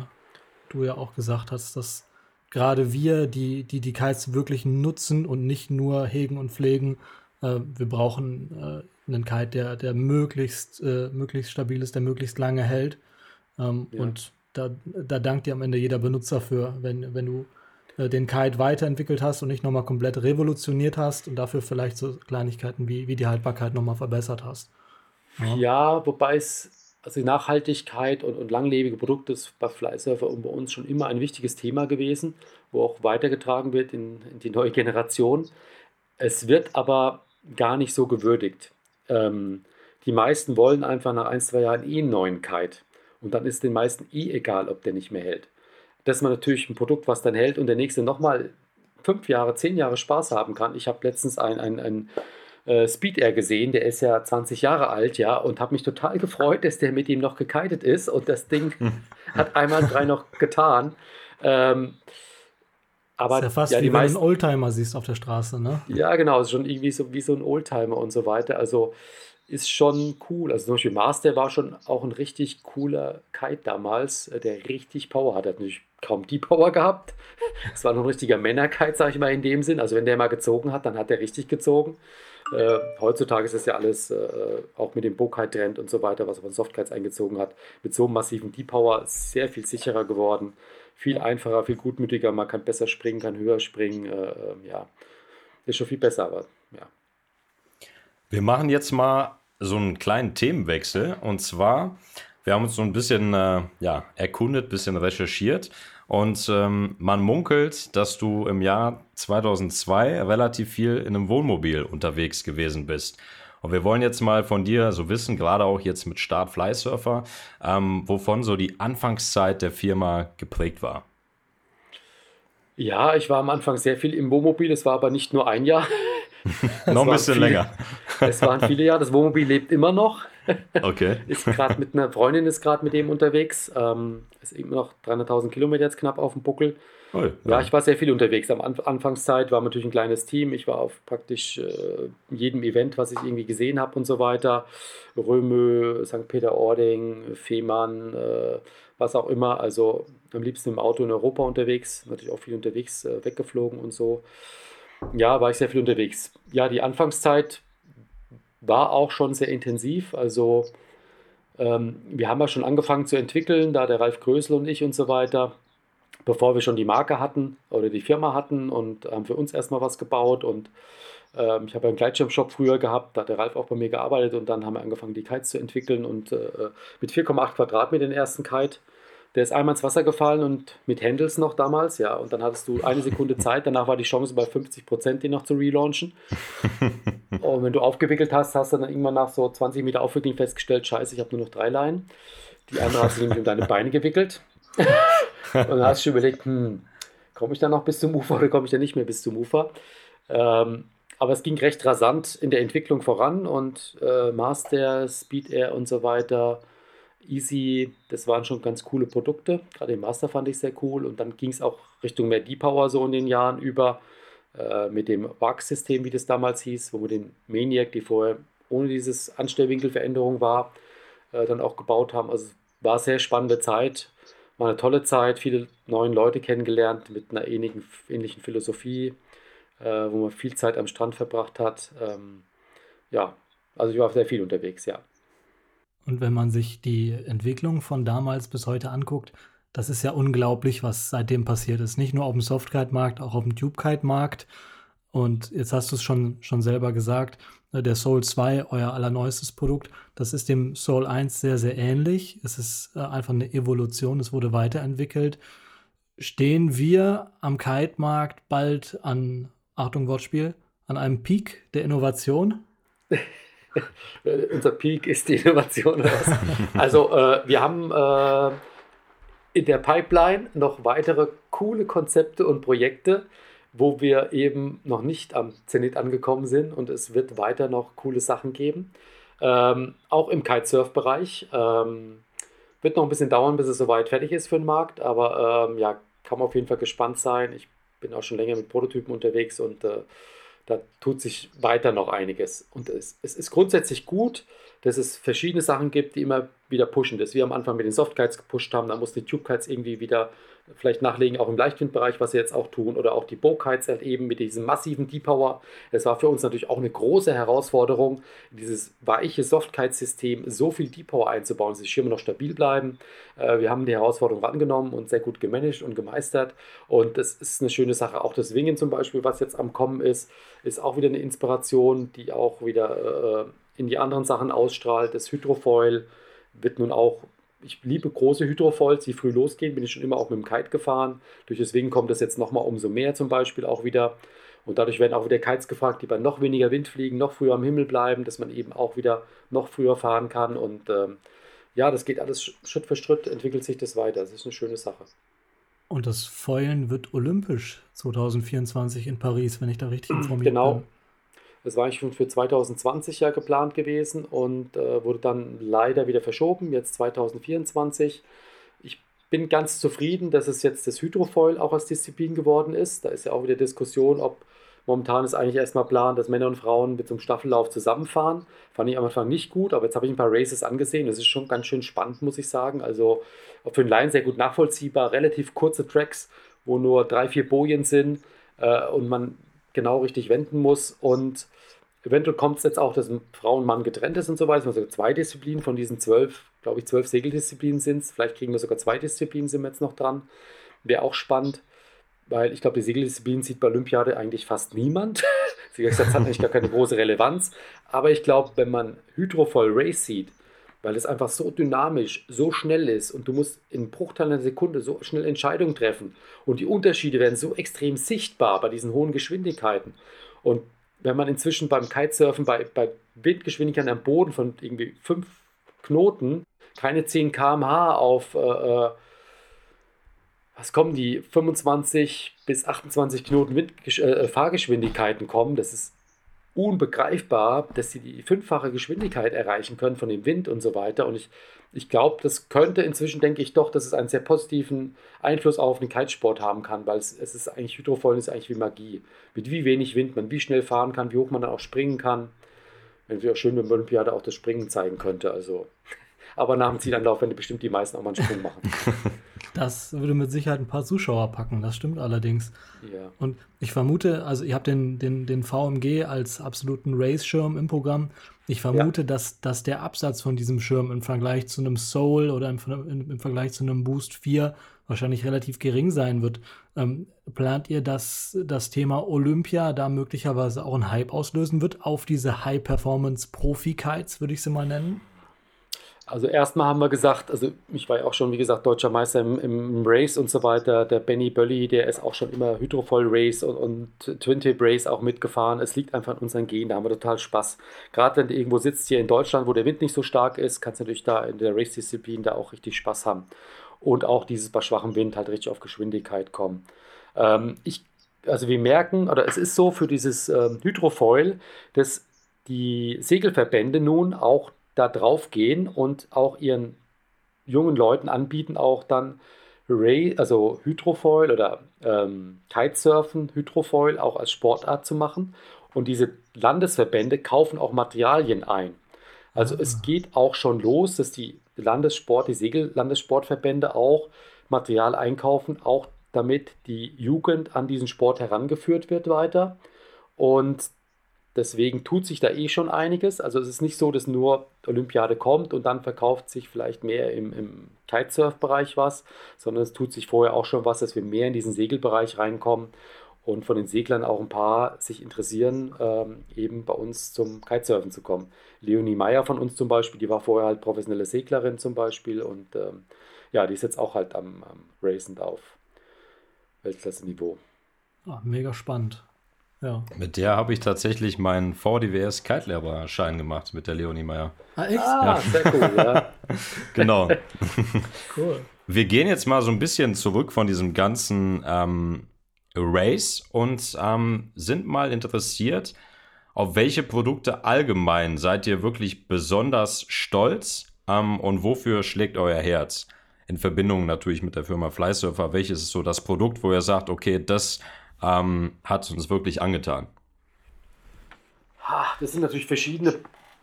du ja auch gesagt hast, dass gerade wir, die, die die Kites wirklich nutzen und nicht nur hegen und pflegen, äh, wir brauchen äh, einen Kite, der, der möglichst, äh, möglichst stabil ist, der möglichst lange hält. Ähm, ja. Und da, da dankt dir am Ende jeder Benutzer für, wenn, wenn du äh, den Kite weiterentwickelt hast und nicht nochmal komplett revolutioniert hast und dafür vielleicht so Kleinigkeiten wie, wie die Haltbarkeit nochmal verbessert hast. Ja, ja wobei es also die Nachhaltigkeit und, und langlebige Produkte ist bei Flysurfer und bei uns schon immer ein wichtiges Thema gewesen, wo auch weitergetragen wird in, in die neue Generation. Es wird aber gar nicht so gewürdigt. Ähm, die meisten wollen einfach nach ein, zwei Jahren eh einen neuen Kite. Und dann ist den meisten eh egal, ob der nicht mehr hält. Dass man natürlich ein Produkt, was dann hält und der nächste nochmal fünf Jahre, zehn Jahre Spaß haben kann. Ich habe letztens ein, ein, ein äh, Speed Air gesehen, der ist ja 20 Jahre alt, ja, und habe mich total gefreut, dass der mit ihm noch gekitet ist und das Ding hat einmal drei noch getan. Ähm, aber ist ja fast ja, wie wenn meisten, du einen Oldtimer siehst auf der Straße, ne? Ja, genau, ist schon irgendwie so wie so ein Oldtimer und so weiter. Also ist schon cool. Also zum Beispiel Master war schon auch ein richtig cooler Kite damals, äh, der richtig Power hat. Er hat natürlich kaum die Power gehabt. Es war noch ein richtiger Männerkite, sag ich mal, in dem Sinn. Also wenn der mal gezogen hat, dann hat er richtig gezogen. Äh, heutzutage ist es ja alles, äh, auch mit dem Bokite-Trend und so weiter, was man Softkites eingezogen hat, mit so einem massiven Deep-Power sehr viel sicherer geworden, viel einfacher, viel gutmütiger, man kann besser springen, kann höher springen, äh, ähm, ja, ist schon viel besser, aber ja. Wir machen jetzt mal so einen kleinen Themenwechsel und zwar, wir haben uns so ein bisschen äh, ja, erkundet, bisschen recherchiert und ähm, man munkelt, dass du im Jahr 2002 relativ viel in einem Wohnmobil unterwegs gewesen bist. Und wir wollen jetzt mal von dir so wissen, gerade auch jetzt mit Start Flysurfer, ähm, wovon so die Anfangszeit der Firma geprägt war. Ja, ich war am Anfang sehr viel im Wohnmobil. Es war aber nicht nur ein Jahr. noch ein bisschen viele, länger. Es waren viele Jahre. Das Wohnmobil lebt immer noch. Okay. ist gerade mit einer Freundin ist gerade mit dem unterwegs. Ähm, ist immer noch 300.000 Kilometer jetzt knapp auf dem Buckel. Oh, ja. ja. ich war sehr viel unterwegs. Am An Anfangszeit war natürlich ein kleines Team. Ich war auf praktisch äh, jedem Event, was ich irgendwie gesehen habe und so weiter. Römö, St. Peter-Ording, Fehmarn, äh, was auch immer. Also am liebsten im Auto in Europa unterwegs. Natürlich auch viel unterwegs äh, weggeflogen und so. Ja, war ich sehr viel unterwegs. Ja, die Anfangszeit war auch schon sehr intensiv. Also ähm, wir haben ja schon angefangen zu entwickeln, da der Ralf Grösel und ich und so weiter, bevor wir schon die Marke hatten oder die Firma hatten und haben für uns erstmal was gebaut und ähm, ich habe einen Gleitschirmshop früher gehabt, da hat der Ralf auch bei mir gearbeitet und dann haben wir angefangen, die Kites zu entwickeln und äh, mit 4,8 Quadratmeter den ersten Kite der ist einmal ins Wasser gefallen und mit Handles noch damals, ja. Und dann hattest du eine Sekunde Zeit, danach war die Chance bei 50 Prozent, den noch zu relaunchen. und wenn du aufgewickelt hast, hast du dann irgendwann nach so 20 Meter Aufwickeln festgestellt, scheiße, ich habe nur noch drei Leinen. Die andere hast du nämlich um deine Beine gewickelt. und dann hast du überlegt, hm, komme ich dann noch bis zum Ufer oder komme ich dann nicht mehr bis zum Ufer? Ähm, aber es ging recht rasant in der Entwicklung voran und äh, Master, Speed Air und so weiter Easy, das waren schon ganz coole Produkte. Gerade den Master fand ich sehr cool. Und dann ging es auch Richtung mehr Deep Power so in den Jahren über. Äh, mit dem WAG-System, wie das damals hieß, wo wir den Maniac, die vorher ohne dieses Anstellwinkelveränderung war, äh, dann auch gebaut haben. Also war sehr spannende Zeit. War eine tolle Zeit, viele neue Leute kennengelernt mit einer ähnlichen, ähnlichen Philosophie, äh, wo man viel Zeit am Strand verbracht hat. Ähm, ja, also ich war sehr viel unterwegs, ja. Und wenn man sich die Entwicklung von damals bis heute anguckt, das ist ja unglaublich, was seitdem passiert ist. Nicht nur auf dem Softkite-Markt, auch auf dem Tubekite-Markt. Und jetzt hast du es schon, schon selber gesagt, ne, der Soul 2, euer allerneuestes Produkt, das ist dem Soul 1 sehr, sehr ähnlich. Es ist äh, einfach eine Evolution, es wurde weiterentwickelt. Stehen wir am Kite-Markt bald an, Achtung Wortspiel, an einem Peak der Innovation? Unser Peak ist die Innovation. also äh, wir haben äh, in der Pipeline noch weitere coole Konzepte und Projekte, wo wir eben noch nicht am Zenit angekommen sind und es wird weiter noch coole Sachen geben. Ähm, auch im Kitesurf-Bereich. Ähm, wird noch ein bisschen dauern, bis es soweit fertig ist für den Markt, aber ähm, ja, kann man auf jeden Fall gespannt sein. Ich bin auch schon länger mit Prototypen unterwegs und äh, da tut sich weiter noch einiges. Und es, es ist grundsätzlich gut, dass es verschiedene Sachen gibt, die immer wieder pushen. Das wir am Anfang mit den Softkites gepusht haben, da mussten die Tubekites irgendwie wieder vielleicht nachlegen, auch im Leichtwindbereich, was sie jetzt auch tun, oder auch die Bowkites halt eben mit diesem massiven Deep-Power. Es war für uns natürlich auch eine große Herausforderung, dieses weiche Softkite-System so viel Deep-Power einzubauen, dass die Schirme noch stabil bleiben. Äh, wir haben die Herausforderung angenommen und sehr gut gemanagt und gemeistert und das ist eine schöne Sache. Auch das Wingen zum Beispiel, was jetzt am Kommen ist, ist auch wieder eine Inspiration, die auch wieder äh, in die anderen Sachen ausstrahlt. Das Hydrofoil wird nun auch ich liebe große Hydrofoils, die früh losgehen, bin ich schon immer auch mit dem Kite gefahren. Durch deswegen kommt das jetzt nochmal umso mehr zum Beispiel auch wieder. Und dadurch werden auch wieder Kites gefragt, die bei noch weniger Wind fliegen, noch früher am Himmel bleiben, dass man eben auch wieder noch früher fahren kann. Und ähm, ja, das geht alles Schritt für Schritt, entwickelt sich das weiter. Das ist eine schöne Sache. Und das Foilen wird olympisch 2024 in Paris, wenn ich da richtig informiert genau. bin. Das war eigentlich schon für 2020 ja geplant gewesen und äh, wurde dann leider wieder verschoben, jetzt 2024. Ich bin ganz zufrieden, dass es jetzt das Hydrofoil auch als Disziplin geworden ist. Da ist ja auch wieder Diskussion, ob momentan ist eigentlich erstmal Plan, dass Männer und Frauen mit so einem Staffellauf zusammenfahren. Fand ich am Anfang nicht gut, aber jetzt habe ich ein paar Races angesehen. Das ist schon ganz schön spannend, muss ich sagen. Also für den Laien sehr gut nachvollziehbar, relativ kurze Tracks, wo nur drei, vier Bojen sind äh, und man genau richtig wenden muss. Und eventuell kommt es jetzt auch, dass Frau und Mann getrennt ist und so weiter. Also zwei Disziplinen von diesen zwölf, glaube ich, zwölf Segeldisziplinen sind es. Vielleicht kriegen wir sogar zwei Disziplinen, sind wir jetzt noch dran. Wäre auch spannend, weil ich glaube, die Segeldisziplinen sieht bei Olympiade eigentlich fast niemand. Wie gesagt, das hat eigentlich gar keine große Relevanz. Aber ich glaube, wenn man Hydrofoil Race sieht, weil es einfach so dynamisch, so schnell ist und du musst in Bruchteilen einer Sekunde so schnell Entscheidungen treffen und die Unterschiede werden so extrem sichtbar bei diesen hohen Geschwindigkeiten. Und wenn man inzwischen beim Kitesurfen bei, bei Windgeschwindigkeiten am Boden von irgendwie 5 Knoten keine 10 km/h auf, äh, äh, was kommen die, 25 bis 28 Knoten Wind, äh, Fahrgeschwindigkeiten kommen, das ist unbegreifbar, dass sie die fünffache Geschwindigkeit erreichen können von dem Wind und so weiter. Und ich, ich glaube, das könnte inzwischen, denke ich doch, dass es einen sehr positiven Einfluss auf den Kitesport haben kann, weil es, es ist eigentlich, Hydrofoilen ist eigentlich wie Magie. Mit wie wenig Wind man wie schnell fahren kann, wie hoch man dann auch springen kann. Wenn wir auch schön, wenn Olympiade auch das Springen zeigen könnte. Also, aber nach dem Zielanlauf werden bestimmt die meisten auch mal einen Sprung machen. Das würde mit Sicherheit ein paar Zuschauer packen, das stimmt allerdings. Ja. Und ich vermute, also ihr habt den, den, den VMG als absoluten Race-Schirm im Programm. Ich vermute, ja. dass, dass der Absatz von diesem Schirm im Vergleich zu einem Soul oder im, im, im Vergleich zu einem Boost 4 wahrscheinlich relativ gering sein wird. Ähm, plant ihr, dass das Thema Olympia da möglicherweise auch einen Hype auslösen wird auf diese High-Performance-Profi-Kites, würde ich sie mal nennen? Also erstmal haben wir gesagt, also ich war ja auch schon, wie gesagt, deutscher Meister im, im Race und so weiter. Der Benny Bölli, der ist auch schon immer Hydrofoil Race und, und Twin Tape Race auch mitgefahren. Es liegt einfach an unseren Genen, da haben wir total Spaß. Gerade wenn du irgendwo sitzt hier in Deutschland, wo der Wind nicht so stark ist, kannst du natürlich da in der Race-Disziplin da auch richtig Spaß haben. Und auch dieses bei schwachem Wind halt richtig auf Geschwindigkeit kommen. Ähm, ich, also wir merken, oder es ist so für dieses ähm, Hydrofoil, dass die Segelverbände nun auch da drauf gehen und auch ihren jungen Leuten anbieten, auch dann Ray, also Hydrofoil oder ähm, Kitesurfen, Hydrofoil auch als Sportart zu machen. Und diese Landesverbände kaufen auch Materialien ein. Also es ah. geht auch schon los, dass die Landessport, die Segellandessportverbände auch Material einkaufen, auch damit die Jugend an diesen Sport herangeführt wird weiter. Und Deswegen tut sich da eh schon einiges. Also es ist nicht so, dass nur Olympiade kommt und dann verkauft sich vielleicht mehr im, im Kitesurf-Bereich was, sondern es tut sich vorher auch schon was, dass wir mehr in diesen Segelbereich reinkommen und von den Seglern auch ein paar sich interessieren, ähm, eben bei uns zum Kitesurfen zu kommen. Leonie Meyer von uns zum Beispiel, die war vorher halt professionelle Seglerin zum Beispiel und ähm, ja, die ist jetzt auch halt am, am Racen auf Weltklasse-Niveau. Ah, mega spannend. Ja. Mit der habe ich tatsächlich meinen VDWS Kitelehrerschein gemacht, mit der Leonie Meyer. Ah, echt? Ah, ja. sehr cool, ja. genau. cool. Wir gehen jetzt mal so ein bisschen zurück von diesem ganzen ähm, Race und ähm, sind mal interessiert, auf welche Produkte allgemein seid ihr wirklich besonders stolz ähm, und wofür schlägt euer Herz? In Verbindung natürlich mit der Firma Flysurfer. Welches ist so das Produkt, wo ihr sagt, okay, das ähm, hat uns wirklich angetan? Das sind natürlich verschiedene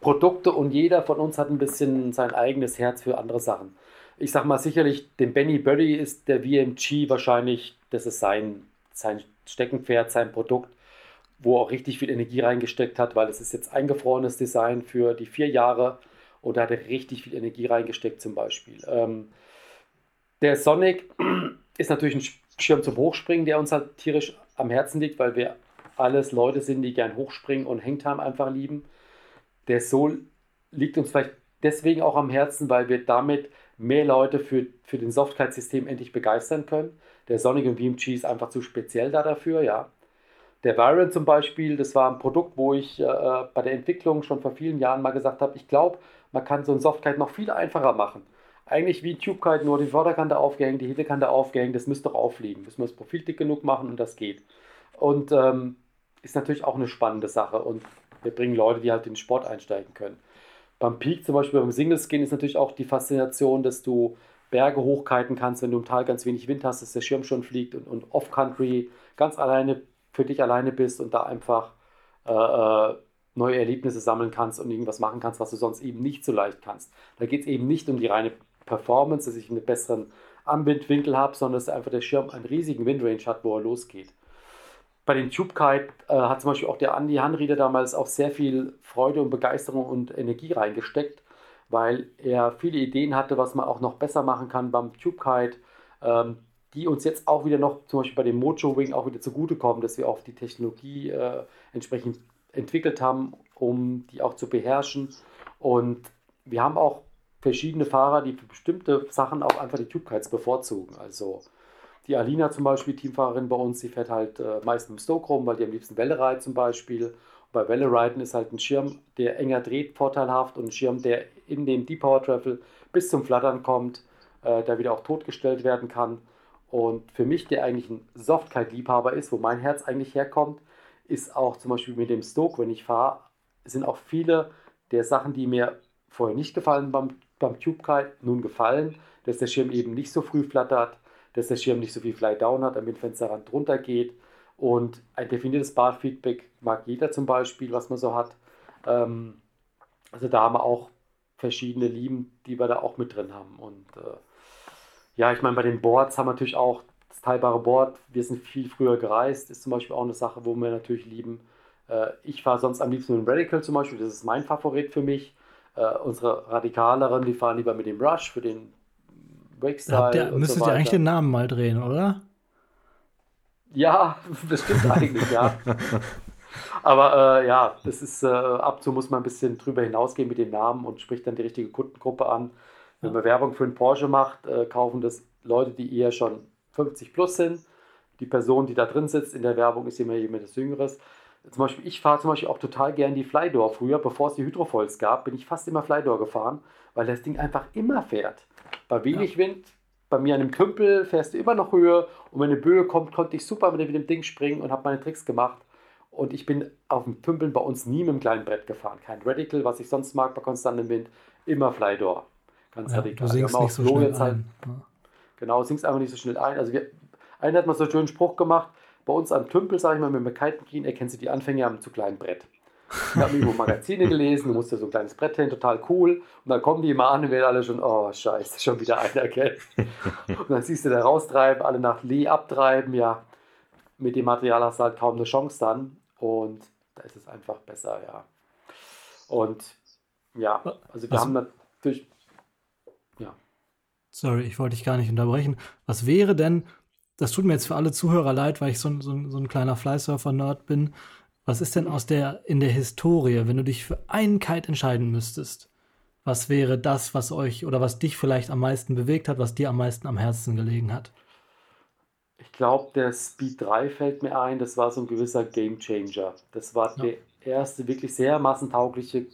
Produkte und jeder von uns hat ein bisschen sein eigenes Herz für andere Sachen. Ich sag mal sicherlich, dem Benny Buddy ist der VMG wahrscheinlich, das ist sein, sein Steckenpferd, sein Produkt, wo er auch richtig viel Energie reingesteckt hat, weil es ist jetzt eingefrorenes Design für die vier Jahre und da hat er richtig viel Energie reingesteckt zum Beispiel. Ähm, der Sonic ist natürlich ein Schirm zum Hochspringen, der uns halt tierisch am Herzen liegt, weil wir alles Leute sind, die gern hochspringen und Hangtime einfach lieben. Der Soul liegt uns vielleicht deswegen auch am Herzen, weil wir damit mehr Leute für, für den Softguide-System endlich begeistern können. Der Sonic und VMG ist einfach zu speziell da dafür, ja. Der Byron zum Beispiel, das war ein Produkt, wo ich äh, bei der Entwicklung schon vor vielen Jahren mal gesagt habe, ich glaube, man kann so ein Softguide noch viel einfacher machen. Eigentlich wie TubeGuide, nur die Vorderkante aufgehängt, die Hinterkante aufgehängt, das müsste doch aufliegen. Müssen wir das Profil dick genug machen und das geht. Und ähm, ist natürlich auch eine spannende Sache und wir bringen Leute, die halt in den Sport einsteigen können. Beim Peak, zum Beispiel beim Single Skin, ist natürlich auch die Faszination, dass du Berge hochkiten kannst, wenn du im Tal ganz wenig Wind hast, dass der Schirm schon fliegt und, und Off-Country ganz alleine für dich alleine bist und da einfach äh, äh, neue Erlebnisse sammeln kannst und irgendwas machen kannst, was du sonst eben nicht so leicht kannst. Da geht es eben nicht um die reine Performance, dass ich einen besseren Anbindwinkel habe, sondern dass einfach der Schirm einen riesigen Windrange hat, wo er losgeht. Bei den TubeKite äh, hat zum Beispiel auch der Andi Hanrieder damals auch sehr viel Freude und Begeisterung und Energie reingesteckt, weil er viele Ideen hatte, was man auch noch besser machen kann beim TubeKite. Ähm, die uns jetzt auch wieder noch, zum Beispiel bei dem Mojo Wing, auch wieder zugutekommen, dass wir auch die Technologie äh, entsprechend entwickelt haben, um die auch zu beherrschen. Und wir haben auch verschiedene Fahrer, die für bestimmte Sachen auch einfach die Tube-Kites bevorzugen. Also die Alina zum Beispiel, Teamfahrerin bei uns, die fährt halt äh, meist mit dem Stoke rum, weil die am liebsten Welle reitet zum Beispiel. Und bei Welle reiten ist halt ein Schirm, der enger dreht, vorteilhaft und ein Schirm, der in den Deep Power Travel bis zum Flattern kommt, äh, der wieder auch totgestellt werden kann. Und für mich, der eigentlich ein Softkite-Liebhaber ist, wo mein Herz eigentlich herkommt, ist auch zum Beispiel mit dem Stoke, wenn ich fahre, sind auch viele der Sachen, die mir vorher nicht gefallen beim, beim Tube-Kite, nun gefallen, dass der Schirm eben nicht so früh flattert, dass der Schirm nicht so viel Fly-Down hat, damit Fensterrand drunter geht. Und ein definiertes Bar-Feedback mag jeder zum Beispiel, was man so hat. Ähm, also da haben wir auch verschiedene Lieben, die wir da auch mit drin haben. Und äh, ja, ich meine, bei den Boards haben wir natürlich auch das teilbare Board. Wir sind viel früher gereist, ist zum Beispiel auch eine Sache, wo wir natürlich lieben. Äh, ich fahre sonst am liebsten mit dem Radical zum Beispiel, das ist mein Favorit für mich. Äh, unsere Radikaleren, die fahren lieber mit dem Rush für den Wake-Style. Ja, müsstet so ihr eigentlich den Namen mal drehen, oder? Ja, das stimmt eigentlich, ja. Aber äh, ja, das ist äh, ab und zu muss man ein bisschen drüber hinausgehen mit den Namen und spricht dann die richtige Kundengruppe an. Wenn man Werbung für einen Porsche macht, äh, kaufen das Leute, die eher schon 50 plus sind. Die Person, die da drin sitzt in der Werbung, ist immer jemand des Jüngeres. Zum Beispiel, ich fahre zum Beispiel auch total gern die Flydor. Früher, bevor es die Hydrofoils gab, bin ich fast immer Flydor gefahren, weil das Ding einfach immer fährt. Bei wenig ja. Wind, bei mir an einem Tümpel fährst du immer noch Höhe und wenn eine Böe kommt, konnte ich super mit dem Ding springen und habe meine Tricks gemacht. Und ich bin auf dem Tümpeln bei uns nie mit einem kleinen Brett gefahren. Kein Radical, was ich sonst mag bei konstantem Wind, immer Flydor. Ganz ja, radikal. Du singst nicht so schnell ein. Genau, singst einfach nicht so schnell ein. Also wir, einer hat mal so einen schönen Spruch gemacht, bei uns am Tümpel, sage ich mal, mit dem Kitenkien erkennst du die Anfänger am zu kleinen Brett. Ich habe irgendwo Magazine gelesen, du musst ja so ein kleines Brett hin, total cool. Und dann kommen die immer an und werden alle schon, oh scheiße, schon wieder einer, gell? Und dann siehst du da raustreiben, alle nach Lee abtreiben, ja. Mit dem Material hast du halt kaum eine Chance dann. Und da ist es einfach besser, ja. Und ja, also wir Was? haben natürlich Sorry, ich wollte dich gar nicht unterbrechen. Was wäre denn, das tut mir jetzt für alle Zuhörer leid, weil ich so, so, so ein kleiner Flysurfer-Nerd bin. Was ist denn aus der, in der Historie, wenn du dich für einen Kite entscheiden müsstest? Was wäre das, was euch oder was dich vielleicht am meisten bewegt hat, was dir am meisten am Herzen gelegen hat? Ich glaube, der Speed 3 fällt mir ein, das war so ein gewisser Game Changer. Das war ja. der erste wirklich sehr massentaugliche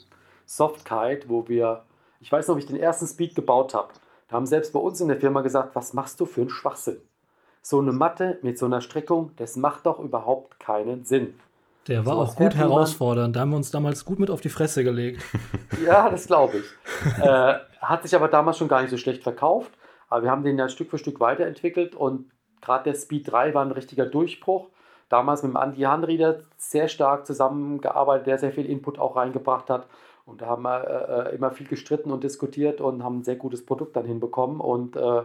Soft Kite, wo wir, ich weiß noch, ob ich den ersten Speed gebaut habe. Da haben selbst bei uns in der Firma gesagt, was machst du für einen Schwachsinn? So eine Matte mit so einer Streckung, das macht doch überhaupt keinen Sinn. Der war so auch gut herausfordernd. Da haben wir uns damals gut mit auf die Fresse gelegt. ja, das glaube ich. äh, hat sich aber damals schon gar nicht so schlecht verkauft. Aber wir haben den ja Stück für Stück weiterentwickelt und gerade der Speed 3 war ein richtiger Durchbruch. Damals mit dem Andi Hanrieder sehr stark zusammengearbeitet, der sehr viel Input auch reingebracht hat. Und da haben wir äh, immer viel gestritten und diskutiert und haben ein sehr gutes Produkt dann hinbekommen und äh,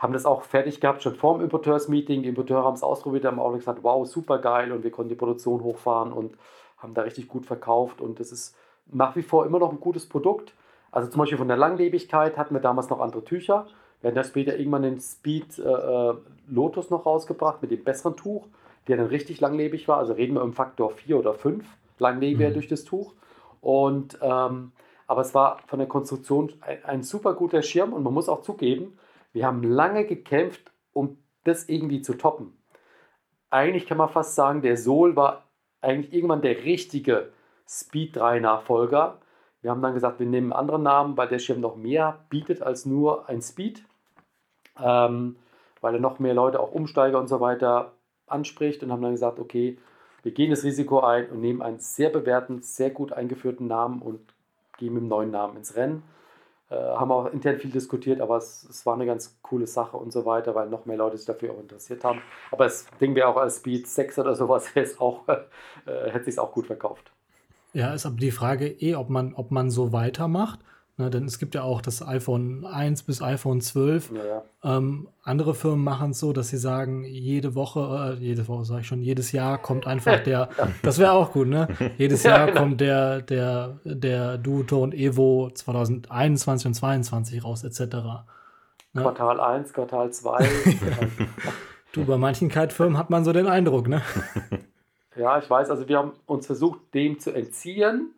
haben das auch fertig gehabt, schon vor dem Importeurs-Meeting. Die Importeure haben es ausprobiert, haben auch gesagt, wow, super geil und wir konnten die Produktion hochfahren und haben da richtig gut verkauft und das ist nach wie vor immer noch ein gutes Produkt. Also zum Beispiel von der Langlebigkeit hatten wir damals noch andere Tücher. Wir haben dann später irgendwann den Speed äh, äh, Lotus noch rausgebracht mit dem besseren Tuch, der dann richtig langlebig war. Also reden wir um Faktor 4 oder 5 langlebiger mhm. durch das Tuch. Und, ähm, aber es war von der Konstruktion ein, ein, super guter Schirm und man muss auch zugeben, wir haben lange gekämpft, um das irgendwie zu toppen. Eigentlich kann man fast sagen, der Sol war eigentlich irgendwann der richtige Speed 3 Nachfolger. Wir haben dann gesagt, wir nehmen einen anderen Namen, weil der Schirm noch mehr bietet als nur ein Speed, ähm, weil er noch mehr Leute, auch Umsteiger und so weiter, anspricht und haben dann gesagt, okay, wir gehen das Risiko ein und nehmen einen sehr bewährten, sehr gut eingeführten Namen und gehen mit dem neuen Namen ins Rennen. Äh, haben auch intern viel diskutiert, aber es, es, war eine ganz coole Sache und so weiter, weil noch mehr Leute sich dafür auch interessiert haben. Aber das Ding wäre auch als Speed 6 oder sowas, auch, äh, hätte sich auch gut verkauft. Ja, ist aber die Frage eh, ob man, ob man so weitermacht. Ne, denn es gibt ja auch das iPhone 1 bis iPhone 12. Ja, ja. Ähm, andere Firmen machen es so, dass sie sagen, jede Woche, äh, jede Woche sage ich schon, jedes Jahr kommt einfach der, das wäre auch gut, ne? Jedes Jahr genau. kommt der, der, der Duotone Evo 2021 und 2022 raus, etc. Ne? Quartal 1, Quartal 2. du, bei manchen Kite-Firmen hat man so den Eindruck, ne? Ja, ich weiß, also wir haben uns versucht, dem zu entziehen,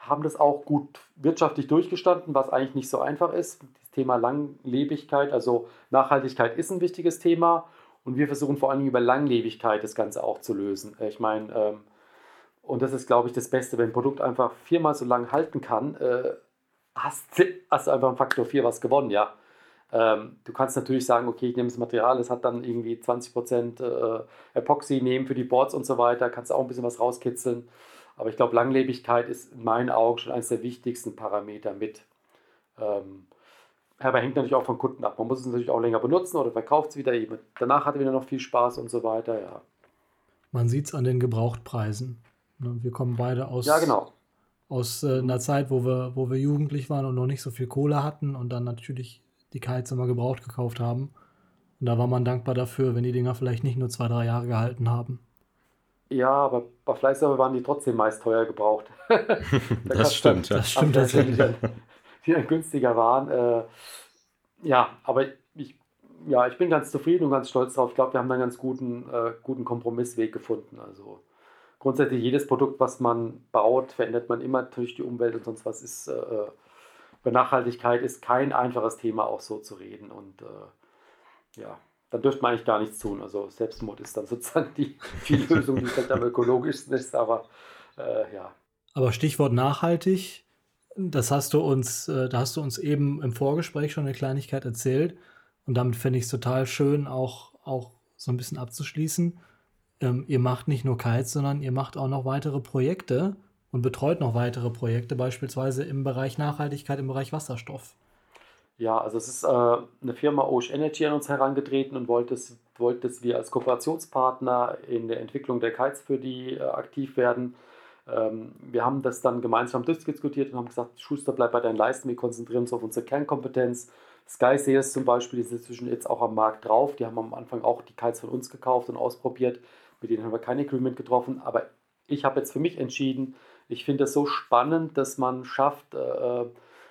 haben das auch gut wirtschaftlich durchgestanden, was eigentlich nicht so einfach ist. Das Thema Langlebigkeit, also Nachhaltigkeit ist ein wichtiges Thema und wir versuchen vor allem über Langlebigkeit das Ganze auch zu lösen. Ich meine, ähm, und das ist, glaube ich, das Beste, wenn ein Produkt einfach viermal so lange halten kann, äh, hast, du einfach einen Faktor 4 was gewonnen, ja. Ähm, du kannst natürlich sagen, okay, ich nehme das Material, das hat dann irgendwie 20% äh, Epoxy nehmen für die Boards und so weiter, kannst auch ein bisschen was rauskitzeln. Aber ich glaube, Langlebigkeit ist in meinen Augen schon eines der wichtigsten Parameter mit. Ähm, aber hängt natürlich auch von Kunden ab. Man muss es natürlich auch länger benutzen oder verkauft es wieder. Danach hat er wieder noch viel Spaß und so weiter. Ja. Man sieht es an den Gebrauchtpreisen. Ne, wir kommen beide aus, ja, genau. aus äh, einer Zeit, wo wir, wo wir jugendlich waren und noch nicht so viel Kohle hatten und dann natürlich die Kites immer gebraucht gekauft haben. Und da war man dankbar dafür, wenn die Dinger vielleicht nicht nur zwei, drei Jahre gehalten haben. Ja, aber bei Fleißserver waren die trotzdem meist teuer gebraucht. da das stimmt, dann, das stimmt tatsächlich. Die dann günstiger waren. Äh, ja, aber ich, ja, ich bin ganz zufrieden und ganz stolz drauf. Ich glaube, wir haben da einen ganz guten, äh, guten Kompromissweg gefunden. Also grundsätzlich jedes Produkt, was man baut, verändert man immer natürlich die Umwelt und sonst was ist. Äh, über Nachhaltigkeit ist kein einfaches Thema, auch so zu reden. Und äh, ja, dann dürfte man eigentlich gar nichts tun. Also Selbstmord ist dann sozusagen die, die Lösung, die vielleicht am ökologischsten ist, aber äh, ja. Aber Stichwort nachhaltig, das hast du uns, äh, da hast du uns eben im Vorgespräch schon eine Kleinigkeit erzählt. Und damit fände ich es total schön, auch, auch so ein bisschen abzuschließen. Ähm, ihr macht nicht nur Kites, sondern ihr macht auch noch weitere Projekte und betreut noch weitere Projekte, beispielsweise im Bereich Nachhaltigkeit, im Bereich Wasserstoff. Ja, also es ist äh, eine Firma Ocean Energy an uns herangetreten und wollte, es, wollte, dass wir als Kooperationspartner in der Entwicklung der Kites für die äh, aktiv werden. Ähm, wir haben das dann gemeinsam durchdiskutiert und haben gesagt, Schuster, bleib bei deinen Leisten, wir konzentrieren uns auf unsere Kernkompetenz. SkySeers zum Beispiel ist inzwischen jetzt auch am Markt drauf. Die haben am Anfang auch die Kites von uns gekauft und ausprobiert. Mit denen haben wir kein Agreement getroffen. Aber ich habe jetzt für mich entschieden, ich finde es so spannend, dass man schafft, äh,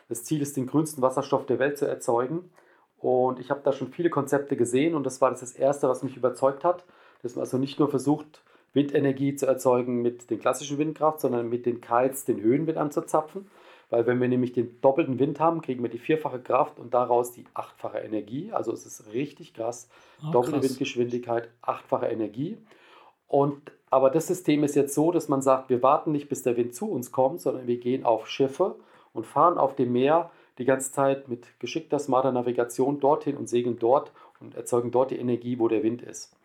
das Ziel ist, den grünsten Wasserstoff der Welt zu erzeugen. Und ich habe da schon viele Konzepte gesehen und das war das, Erste, was mich überzeugt hat, dass man also nicht nur versucht, Windenergie zu erzeugen mit den klassischen Windkraft, sondern mit den Kites den Höhenwind anzuzapfen. Weil wenn wir nämlich den doppelten Wind haben, kriegen wir die vierfache Kraft und daraus die achtfache Energie. Also es ist richtig krass. Oh, Doppelte. Windgeschwindigkeit, achtfache Energie. Und aber das System ist jetzt so, dass man sagt, wir warten nicht, bis der Wind zu uns kommt, sondern wir gehen auf Schiffe und fahren auf dem Meer die ganze Zeit mit geschickter, smarter Navigation dorthin und segeln dort und erzeugen dort die Energie, wo der Wind ist.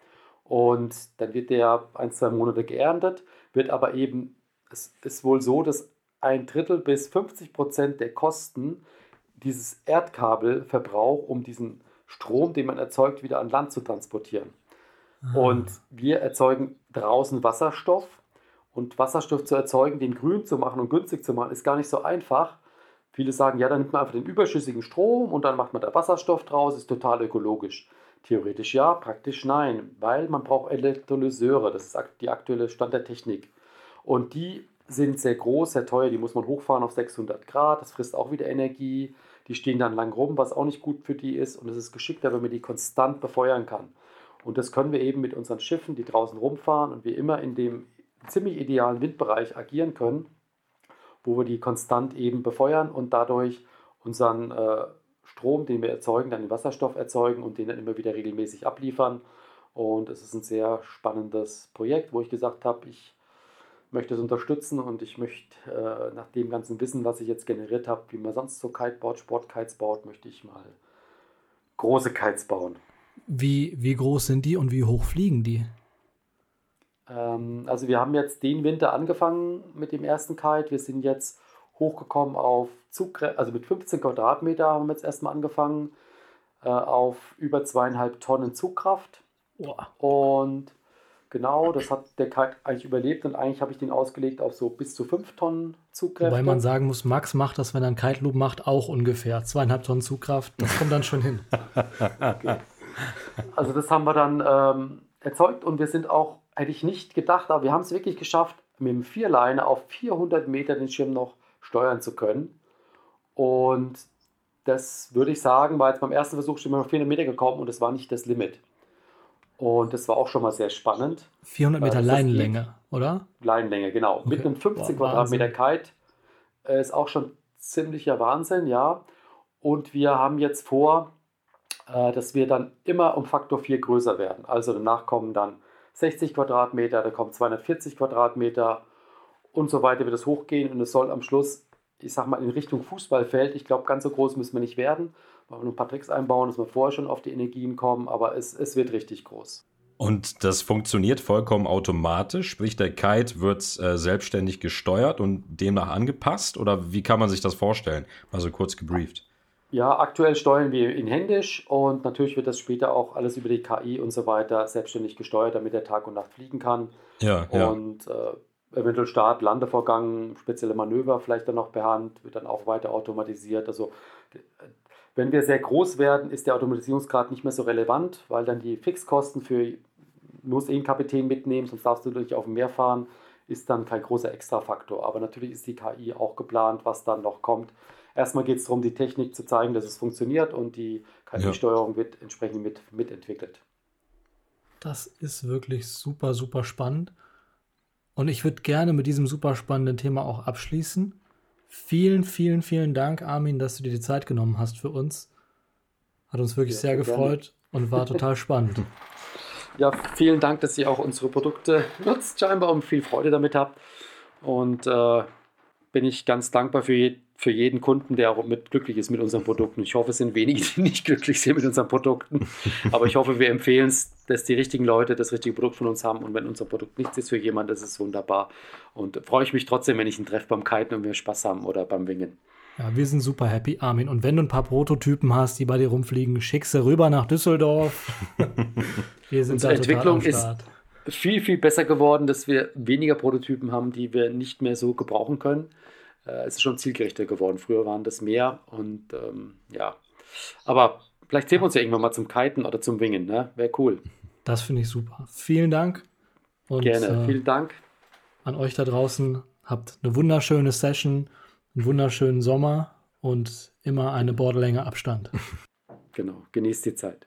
Und dann wird der ein, zwei Monate geerntet, wird aber eben, es ist wohl so, dass ein Drittel bis 50 Prozent der Kosten dieses Erdkabelverbrauch, um diesen Strom, den man erzeugt, wieder an Land zu transportieren. Ah. Und wir erzeugen draußen Wasserstoff Und Wasserstoff zu erzeugen, den grün zu machen und günstig zu machen, ist gar nicht so einfach. Viele sagen, ja, dann nimmt man einfach den überschüssigen Strom und dann macht man da Wasserstoff draus, ist total ökologisch. Theoretisch ja, praktisch nein, weil man braucht Elektrolyseure, das ist die aktuelle Stand der Technik. Und die sind sehr groß, sehr teuer, die muss man hochfahren auf 600 Grad, das frisst auch wieder Energie, die stehen dann lang rum, was auch nicht gut für die ist und es ist geschickter, wenn man die konstant befeuern kann. Und das können wir eben mit unseren Schiffen, die draußen rumfahren und wir immer in dem ziemlich idealen Windbereich agieren können, wo wir die konstant eben befeuern und dadurch unseren äh, Strom, den wir erzeugen, dann den Wasserstoff erzeugen und den dann immer wieder regelmäßig abliefern. Und es ist ein sehr spannendes Projekt, wo ich gesagt habe, ich möchte es unterstützen und ich möchte äh, nach dem ganzen Wissen, was ich jetzt generiert habe, wie man sonst so Kite baut, Sportkites baut, möchte ich mal große Kites bauen. Wie, wie groß sind die und wie hoch fliegen die? Ähm, also wir haben jetzt den Winter angefangen mit dem ersten Kite. Wir sind jetzt hochgekommen auf Zugre also mit 15 Quadratmeter haben wir jetzt erstmal angefangen, äh, auf über zweieinhalb Tonnen Zugkraft. Boah. Und genau, das hat der Kite eigentlich überlebt und eigentlich habe ich den ausgelegt auf so bis zu fünf Tonnen Zugkraft. Wobei man sagen muss, Max macht das, wenn er einen Kite Loop macht, auch ungefähr. Zweieinhalb Tonnen Zugkraft, das kommt dann schon hin. okay. Also das haben wir dann ähm, erzeugt und wir sind auch hätte ich nicht gedacht, aber wir haben es wirklich geschafft, mit dem Vierleiner auf 400 Meter den Schirm noch steuern zu können. Und das würde ich sagen, war jetzt beim ersten Versuch schon mal auf 400 Meter gekommen und das war nicht das Limit. Und das war auch schon mal sehr spannend. 400 Meter Leinenlänge, oder? Leinenlänge, genau. Okay. Mit einem 15 Boah, Quadratmeter Kite äh, ist auch schon ziemlicher Wahnsinn, ja. Und wir haben jetzt vor, äh, dass wir dann immer um Faktor 4 größer werden. Also danach kommen dann 60 Quadratmeter, da kommen 240 Quadratmeter und so weiter wird es hochgehen und es soll am Schluss, ich sag mal, in Richtung Fußballfeld, ich glaube, ganz so groß müssen wir nicht werden, weil wir nur ein paar Tricks einbauen, dass wir vorher schon auf die Energien kommen, aber es, es wird richtig groß. Und das funktioniert vollkommen automatisch, sprich der Kite wird äh, selbstständig gesteuert und demnach angepasst oder wie kann man sich das vorstellen? Mal so kurz gebrieft. Ja, aktuell steuern wir ihn händisch und natürlich wird das später auch alles über die KI und so weiter selbstständig gesteuert, damit er Tag und Nacht fliegen kann. Ja, ja. Und äh, eventuell Start, Landevorgang, spezielle Manöver vielleicht dann noch per Hand, wird dann auch weiter automatisiert. Also wenn wir sehr groß werden, ist der Automatisierungsgrad nicht mehr so relevant, weil dann die Fixkosten für muss eh einen Kapitän mitnehmen, sonst darfst du nicht auf dem Meer fahren, ist dann kein großer Extrafaktor. Aber natürlich ist die KI auch geplant, was dann noch kommt. Erstmal geht es darum, die Technik zu zeigen, dass es funktioniert und die KI-Steuerung ja. wird entsprechend mit, mitentwickelt. Das ist wirklich super, super spannend. Und ich würde gerne mit diesem super spannenden Thema auch abschließen. Vielen, vielen, vielen Dank, Armin, dass du dir die Zeit genommen hast für uns. Hat uns wirklich ja, sehr gefreut gerne. und war total spannend. Ja, vielen Dank, dass ihr auch unsere Produkte nutzt, scheinbar und viel Freude damit habt. Und äh, bin ich ganz dankbar für, je, für jeden Kunden, der auch mit glücklich ist mit unseren Produkten. Ich hoffe, es sind wenige, die nicht glücklich sind mit unseren Produkten. Aber ich hoffe, wir empfehlen es, dass die richtigen Leute das richtige Produkt von uns haben. Und wenn unser Produkt nichts ist für jemanden, das ist wunderbar. Und freue ich mich trotzdem, wenn ich ihn treffe beim Kiten und wir Spaß haben oder beim Wingen. Ja, wir sind super happy, Armin. Und wenn du ein paar Prototypen hast, die bei dir rumfliegen, schick sie rüber nach Düsseldorf. wir sind Unsere Entwicklung ist viel, viel besser geworden, dass wir weniger Prototypen haben, die wir nicht mehr so gebrauchen können äh, es ist schon zielgerichter geworden. Früher waren das mehr und ähm, ja. Aber vielleicht sehen wir uns ja irgendwann mal zum Kiten oder zum Wingen, ne? Wäre cool. Das finde ich super. Vielen Dank. Und, Gerne, äh, vielen Dank. An euch da draußen. Habt eine wunderschöne Session, einen wunderschönen Sommer und immer eine Borderlänge Abstand. Genau, genießt die Zeit.